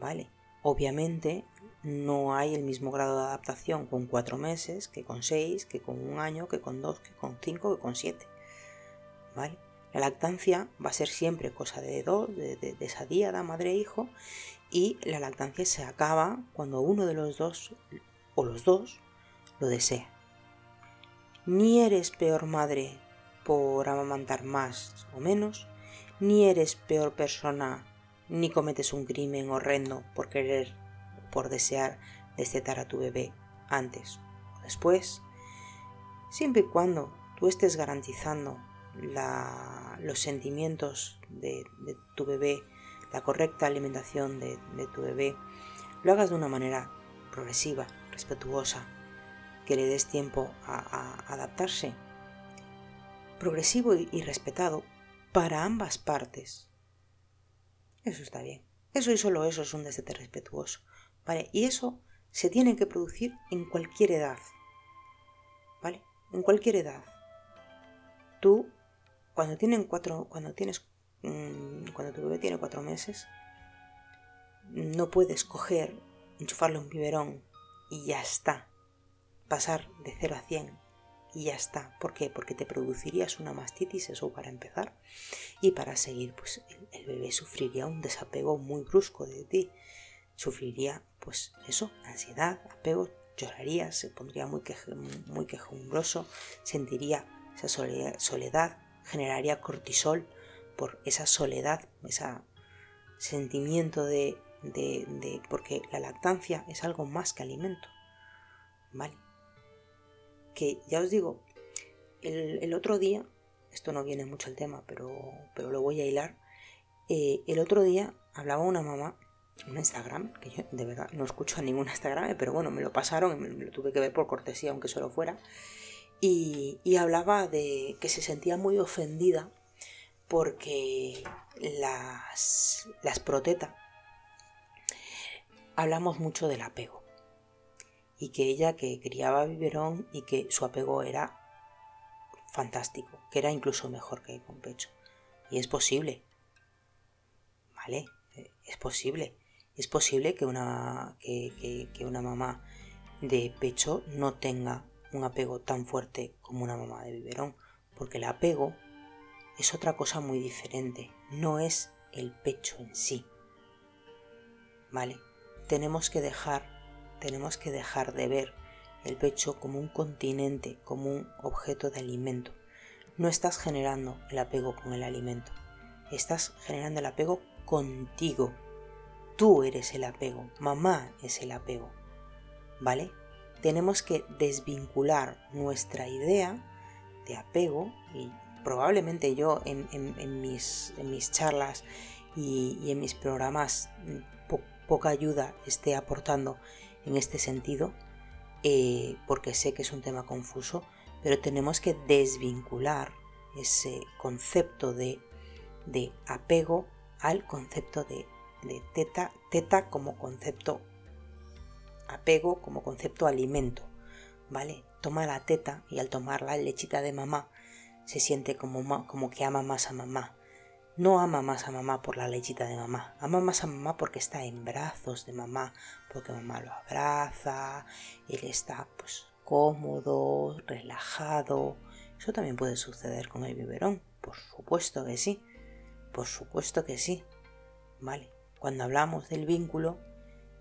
¿vale? Obviamente no hay el mismo grado de adaptación con cuatro meses que con seis, que con un año, que con dos, que con cinco, que con siete. ¿Vale? La lactancia va a ser siempre cosa de dos, de, de, de esa diada madre-hijo, y la lactancia se acaba cuando uno de los dos o los dos lo desea. Ni eres peor madre por amamantar más o menos, ni eres peor persona ni cometes un crimen horrendo por querer, por desear destetar a tu bebé antes o después, siempre y cuando tú estés garantizando los sentimientos de, tu bebé, la correcta alimentación de, tu bebé, lo hagas de una manera progresiva, respetuosa, que le des tiempo a, adaptarse, progresivo y respetado para ambas partes, eso está bien. Eso y solo eso es un destete respetuoso. ¿Vale? Y eso se tiene que producir en cualquier edad. ¿Vale? En cualquier edad. Tú, cuando tienen cuatro, cuando tienes, mm, cuando tu bebé tiene cuatro meses, no puedes coger, enchufarle un biberón y ya está. Pasar de 0 a 100 y ya está. ¿Por qué? Porque te producirías una mastitis, eso para empezar. Y para seguir, pues el, bebé sufriría un desapego muy brusco de ti. Sufriría, pues eso, ansiedad, apego, lloraría, se pondría muy, muy quejumbroso, sentiría esa soledad, generaría cortisol por esa soledad, ese sentimiento de, de, de, porque la lactancia es algo más que alimento, ¿vale? Que ya os digo, el, otro día, esto no viene mucho al tema, pero, pero lo voy a hilar, eh, el otro día hablaba una mamá en Instagram, que yo de verdad no escucho a ningún Instagram, pero bueno, me lo pasaron y me, lo tuve que ver por cortesía, aunque solo fuera, y, y hablaba de que se sentía muy ofendida porque las, las proteta hablamos mucho del apego y que ella que criaba biberón y que su apego era fantástico, que era incluso mejor que con pecho. Y es posible. ¿Vale? Es posible. Es posible que una, que, que una mamá de pecho no tenga un apego tan fuerte como una mamá de biberón, porque el apego es otra cosa muy diferente, no es el pecho en sí. ¿Vale? Tenemos que dejar tenemos que dejar de ver el pecho como un continente, como un objeto de alimento. No estás generando el apego con el alimento, estás generando el apego contigo. Tú eres el apego, mamá es el apego. ¿Vale? Tenemos que desvincular nuestra idea de apego y probablemente yo en, mis, charlas y, en mis programas mm, poca ayuda esté aportando en este sentido, eh, porque sé que es un tema confuso, pero tenemos que desvincular ese concepto de, de apego al concepto de, de teta, teta como concepto apego como concepto alimento, ¿vale? Toma la teta y al tomar la lechita de mamá se siente como, como que ama más a mamá no ama más a mamá por la lechita de mamá, ama más a mamá porque está en brazos de mamá, porque mamá lo abraza, él está pues cómodo, relajado. Eso también puede suceder con el biberón, por supuesto que sí, por supuesto que sí. Vale, cuando hablamos del vínculo,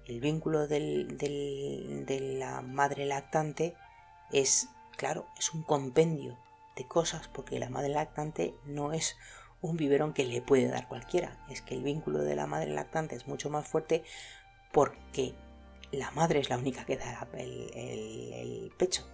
el vínculo del, de la madre lactante es, claro, es un compendio de cosas, porque la madre lactante no es un biberón que le puede dar cualquiera. Es que el vínculo de la madre lactante es mucho más fuerte porque la madre es la única que da el, pecho.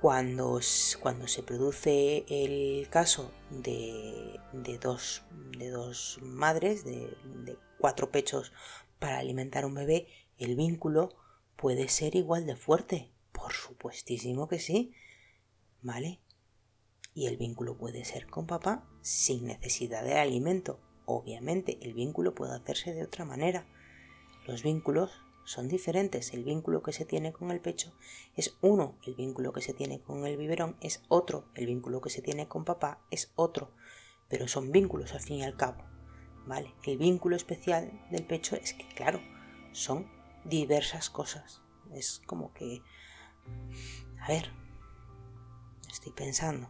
Cuando, cuando, se produce el caso de, dos, de dos, madres, de, de cuatro pechos para alimentar un bebé, el vínculo puede ser igual de fuerte. Por supuestísimo que sí. ¿Vale? Y el vínculo puede ser con papá sin necesidad de alimento. Obviamente el vínculo puede hacerse de otra manera. Los vínculos son diferentes. El vínculo que se tiene con el pecho es uno, el vínculo que se tiene con el biberón es otro, el vínculo que se tiene con papá es otro, pero son vínculos al fin y al cabo. ¿Vale? El vínculo especial del pecho es que, claro, son diversas cosas. Es como que... A ver, estoy pensando.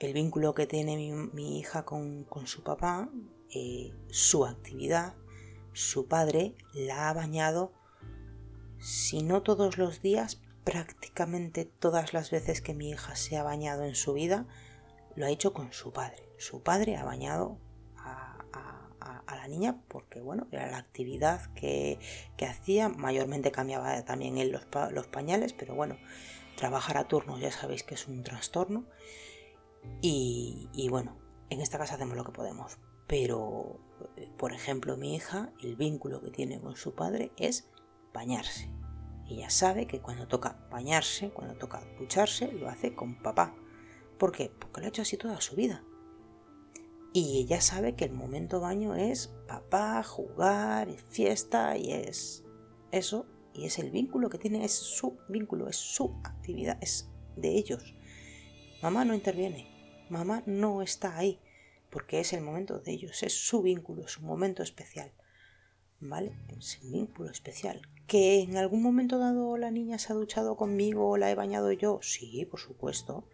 El vínculo que tiene mi, hija con, su papá, eh, su actividad, su padre la ha bañado, si no todos los días, prácticamente todas las veces que mi hija se ha bañado en su vida, lo ha hecho con su padre. Su padre ha bañado a, la niña porque, bueno, era la actividad que, hacía. Mayormente cambiaba también él los, pañales, pero bueno, trabajar a turnos ya sabéis que es un trastorno. Y, y bueno, en esta casa hacemos lo que podemos. Pero, por ejemplo, mi hija, el vínculo que tiene con su padre es bañarse. Ella sabe que cuando toca bañarse, cuando toca ducharse, lo hace con papá. ¿Por qué? Porque lo ha hecho así toda su vida. Y ella sabe que el momento baño es papá, jugar, es fiesta y es eso. Y es el vínculo que tiene, es su vínculo, es su actividad, es de ellos. Mamá no interviene, mamá no está ahí, porque es el momento de ellos, es su vínculo, es un momento especial. ¿Vale? Es un vínculo especial. ¿Que en algún momento dado la niña se ha duchado conmigo o la he bañado yo? Sí, por supuesto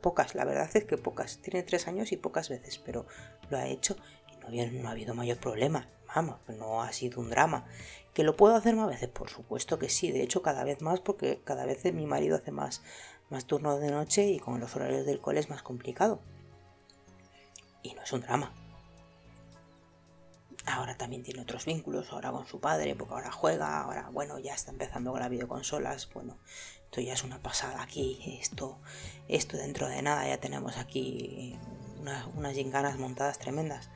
pocas, la verdad es que pocas. Tiene tres años y pocas veces, pero lo ha hecho y no, no ha habido mayor problema. Vamos, no ha sido un drama. ¿Que lo puedo hacer más veces? Por supuesto que sí. De hecho, cada vez más porque cada vez mi marido hace más, más turnos de noche y con los horarios del cole es más complicado. Y no es un drama. Ahora también tiene otros vínculos, ahora con su padre, porque ahora juega, ahora, bueno, ya está empezando con las videoconsolas, bueno, esto ya es una pasada aquí, esto, esto dentro de nada ya tenemos aquí unas, unas ginganas montadas tremendas.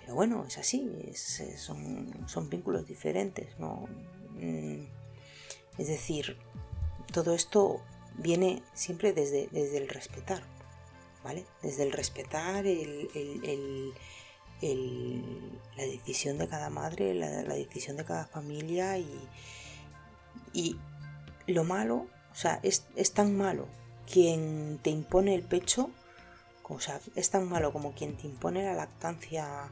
Pero bueno, es así, son, son vínculos diferentes, ¿no? Mm, es decir, todo esto viene siempre desde, desde el respetar, Desde el respetar el, la decisión de cada madre, la, decisión de cada familia y, y lo malo, o sea, es, tan malo quien te impone el pecho, o sea, es tan malo como quien te impone la lactancia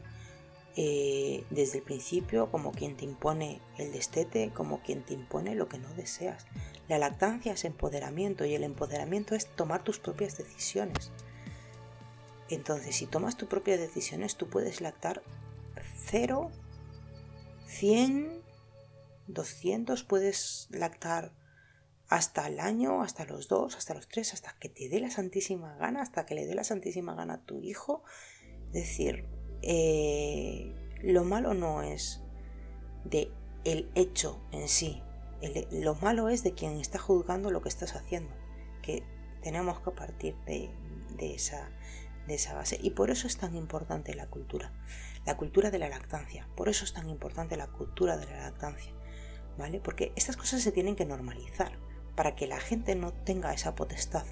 eh, desde el principio, como quien te impone el destete, como quien te impone lo que no deseas. La lactancia es empoderamiento y el empoderamiento es tomar tus propias decisiones. Entonces, si tomas tus propias decisiones, tú puedes lactar 0, 100, 200, puedes lactar hasta el año, hasta los dos, hasta los tres, hasta que te dé la santísima gana, hasta que le dé la santísima gana a tu hijo. Es decir, eh, lo malo no es de el hecho en sí, lo malo es de quien está juzgando lo que estás haciendo, que tenemos que partir de esa de esa base. Y por eso es tan importante la cultura, la cultura de la lactancia. Por eso es tan importante la cultura de la lactancia, ¿vale? Porque estas cosas se tienen que normalizar para que la gente no tenga esa potestad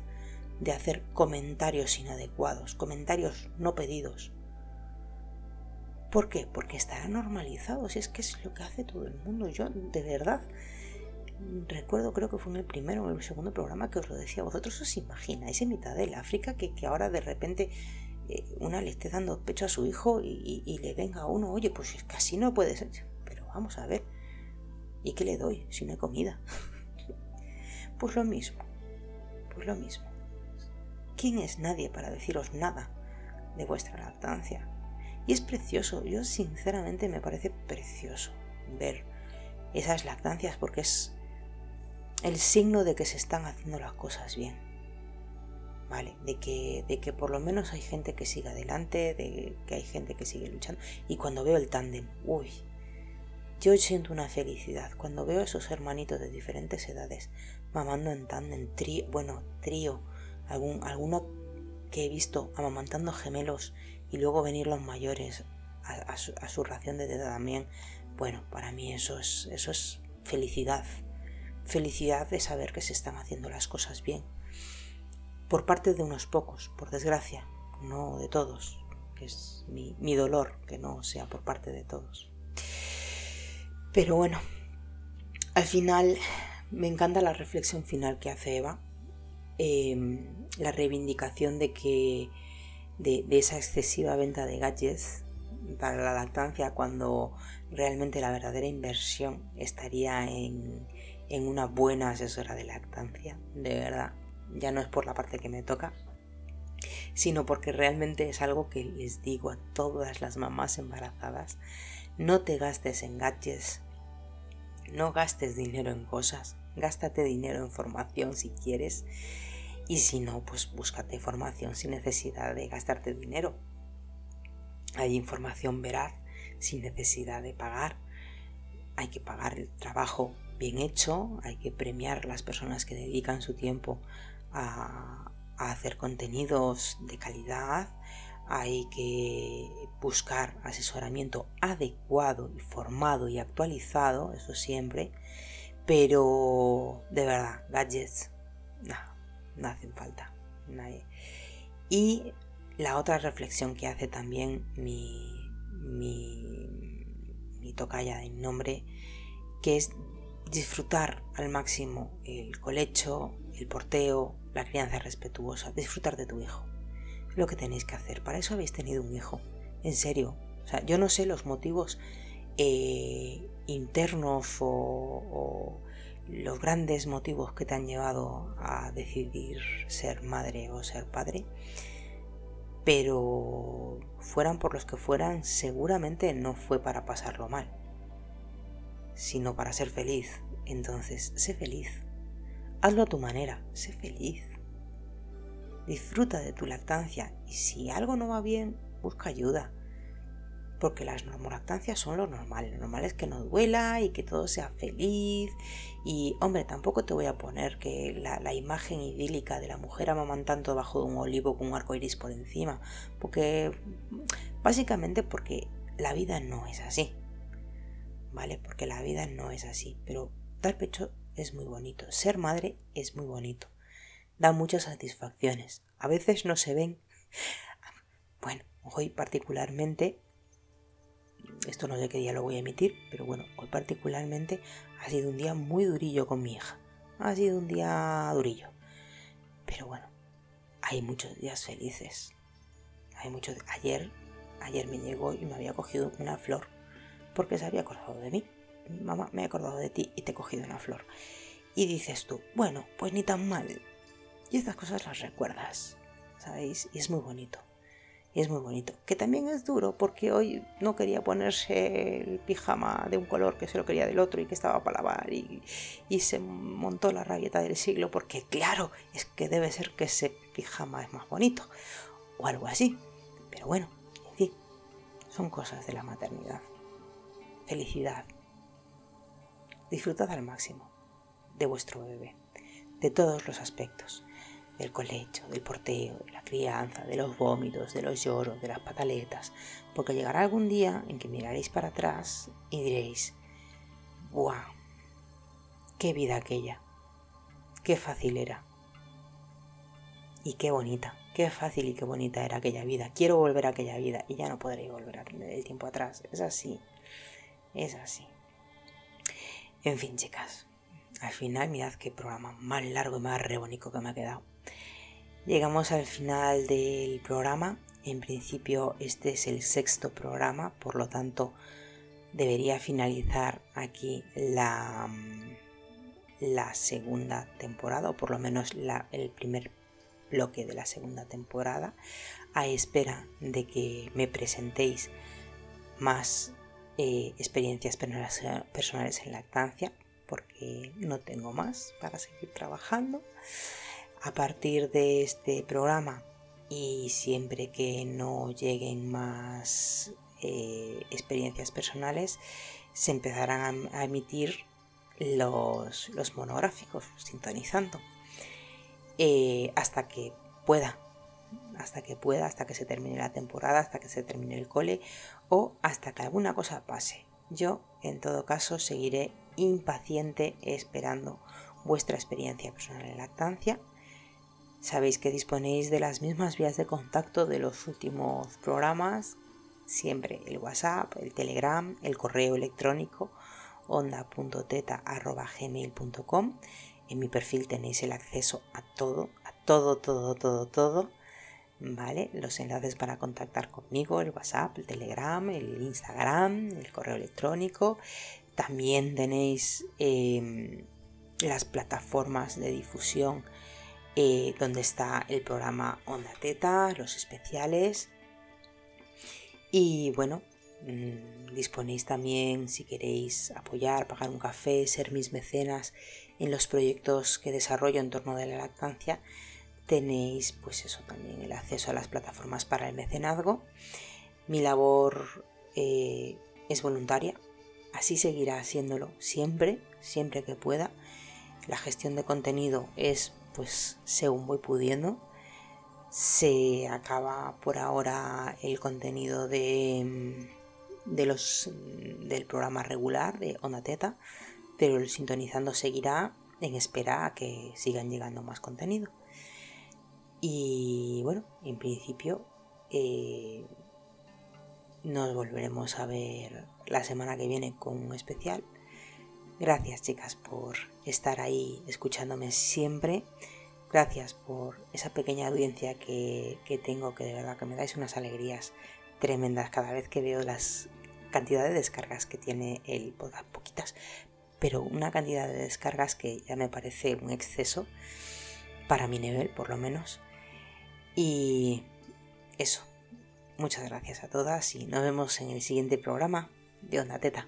de hacer comentarios inadecuados, comentarios no pedidos. ¿Por qué? Porque estará normalizado, si es que es lo que hace todo el mundo. Yo, de verdad, recuerdo, creo que fue en el primero o en el segundo programa que os lo decía, vosotros os imagináis en mitad del África que, ahora de repente eh, una le esté dando pecho a su hijo y, le venga a uno, oye, pues es que así no puede ser. Pero vamos a ver, ¿y qué le doy si no hay comida? pues lo mismo, pues lo mismo. ¿Quién es nadie para deciros nada de vuestra lactancia? Y es precioso, yo sinceramente me parece precioso ver esas lactancias porque es el signo de que se están haciendo las cosas bien. ¿vale? De que, de que por lo menos hay gente que sigue adelante, de que hay gente que sigue luchando. Y cuando veo el tándem, uy, yo siento una felicidad cuando veo a esos hermanitos de diferentes edades mamando en tándem, bueno, trío, algún, alguno que he visto amamantando gemelos y luego venir los mayores a, su, ración de edad también. Bueno, para mí eso es, eso es felicidad. Felicidad de saber que se están haciendo las cosas bien. Por parte de unos pocos, por desgracia, no de todos, que es mi, mi dolor que no sea por parte de todos. Pero bueno, al final me encanta la reflexión final que hace Eva, em, la reivindicación de que de, esa excesiva venta de gadgets para la lactancia cuando realmente la verdadera inversión estaría en, en una buena asesora de lactancia, de verdad, ya no es por la parte que me toca, sino porque realmente es algo que les digo a todas las mamás embarazadas no te gastes en gadgets, no gastes dinero en cosas, gástate dinero en formación si quieres y si no, pues búscate formación sin necesidad de gastarte dinero. Hay información veraz sin necesidad de pagar. Hay que pagar el trabajo bien hecho, hay que premiar las personas que dedican su tiempo a, hacer contenidos de calidad, hay que buscar asesoramiento adecuado y formado y actualizado, eso siempre, pero de verdad, gadgets, no, no hacen falta. Nadie. Y la otra reflexión que hace también mi, mi, mi tocaya de nombre, que es disfrutar al máximo el colecho, el porteo, la crianza respetuosa, disfrutar de tu hijo lo que tenéis que hacer. Para eso habéis tenido un hijo. En serio. O sea, yo no sé los motivos eh, internos o, los grandes motivos que te han llevado a decidir ser madre o ser padre. Pero fueran por los que fueran, seguramente no fue para pasarlo mal, sino para ser feliz. Entonces, sé feliz. Hazlo a tu manera, sé feliz disfruta de tu lactancia y si algo no va bien, busca ayuda. Porque las normolactancias son lo normal. Lo normal es que no duela y que todo sea feliz. Y hombre, tampoco te voy a poner que la, imagen idílica de la mujer amamantando bajo un olivo con un arco iris por encima. Porque básicamente porque la vida no es así. ¿Vale? Porque la vida no es así. Pero dar pecho es muy bonito. Ser madre es muy bonito da muchas satisfacciones. A veces no se ven. Bueno, hoy particularmente, esto no sé qué día lo voy a emitir, pero bueno, hoy particularmente ha sido un día muy durillo con mi hija. Ha sido un día durillo. Pero bueno, hay muchos días felices. Hay muchos ayer ayer me llegó y me había cogido una flor porque se había acordado de mí. Mamá, me he acordado de ti y te he cogido una flor. Y dices tú, bueno, pues ni tan mal. Y estas cosas las recuerdas, ¿sabéis? Y es muy bonito. Y es muy bonito. Que también es duro porque hoy no quería ponerse el pijama de un color que se lo quería del otro y que estaba para lavar y, se montó la rabieta del siglo porque claro, es que debe ser que ese pijama es más bonito o algo así. Pero bueno, en fin, son cosas de la maternidad. Felicidad. Disfrutad al máximo de vuestro bebé, de todos los aspectos del colecho, del porteo, de la crianza, de los vómitos, de los lloros, de las pataletas, porque llegará algún día en que miraréis para atrás y diréis, ¡buah! ¡Qué vida aquella! ¡Qué fácil era! Y qué bonita, qué fácil y qué bonita era aquella vida. Quiero volver a aquella vida y ya no podré volver el tiempo atrás. Es así, es así. En fin, chicas, al final mirad qué programa más largo y más rebónico que me ha quedado. Llegamos al final del programa. En principio este es el sexto programa, por lo tanto debería finalizar aquí la, la segunda temporada, o por lo menos el primer bloque de la segunda temporada, a espera de que me presentéis más eh, experiencias personales en lactancia, porque no tengo más para seguir trabajando. A partir de este programa y siempre que no lleguen más eh, experiencias personales, se empezarán a, emitir los, monográficos, sintonizando, eh, hasta que pueda, hasta que pueda, hasta que se termine la temporada, hasta que se termine el cole o hasta que alguna cosa pase. Yo, en todo caso, seguiré impaciente esperando vuestra experiencia personal en lactancia. Sabéis que disponéis de las mismas vías de contacto de los últimos programas, siempre el WhatsApp, el Telegram, el correo electrónico onda.teta.gmail.com. En mi perfil tenéis el acceso a todo, a todo, todo, todo, todo. ¿Vale? Los enlaces para contactar conmigo, el WhatsApp, el Telegram, el Instagram, el correo electrónico. También tenéis em, las plataformas de difusión eh, donde está el programa Onda Teta, los especiales. Y bueno, mm, disponéis también si queréis apoyar, pagar un café, ser mis mecenas en los proyectos que desarrollo en torno de la lactancia. Tenéis pues eso también el acceso a las plataformas para el mecenazgo. Mi labor eh, es voluntaria, así seguirá haciéndolo siempre, siempre que pueda. La gestión de contenido es pues según voy pudiendo. Se acaba por ahora el contenido de, de los, del programa regular de Onda Teta, pero el sintonizando seguirá en espera a que sigan llegando más contenido. Y bueno, en principio eh, nos volveremos a ver la semana que viene con un especial. Gracias chicas por estar ahí escuchándome siempre. Gracias por esa pequeña audiencia que, tengo, que de verdad que me dais unas alegrías tremendas cada vez que veo las cantidades de descargas que tiene el podcast. Poquitas, pero una cantidad de descargas que ya me parece un exceso para mi nivel, por lo menos. Y eso, Muchas gracias a todas y nos vemos en el siguiente programa de Onda Teta.